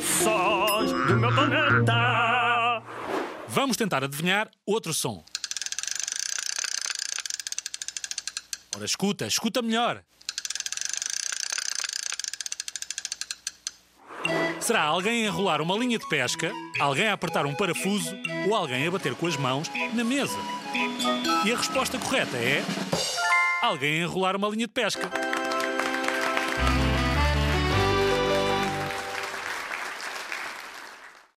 Sons do meu planeta. Vamos tentar adivinhar outro som. Ora, escuta, escuta melhor. Será alguém a enrolar uma linha de pesca, alguém a apertar um parafuso ou alguém a bater com as mãos na mesa? E a resposta correta é. Alguém a enrolar uma linha de pesca.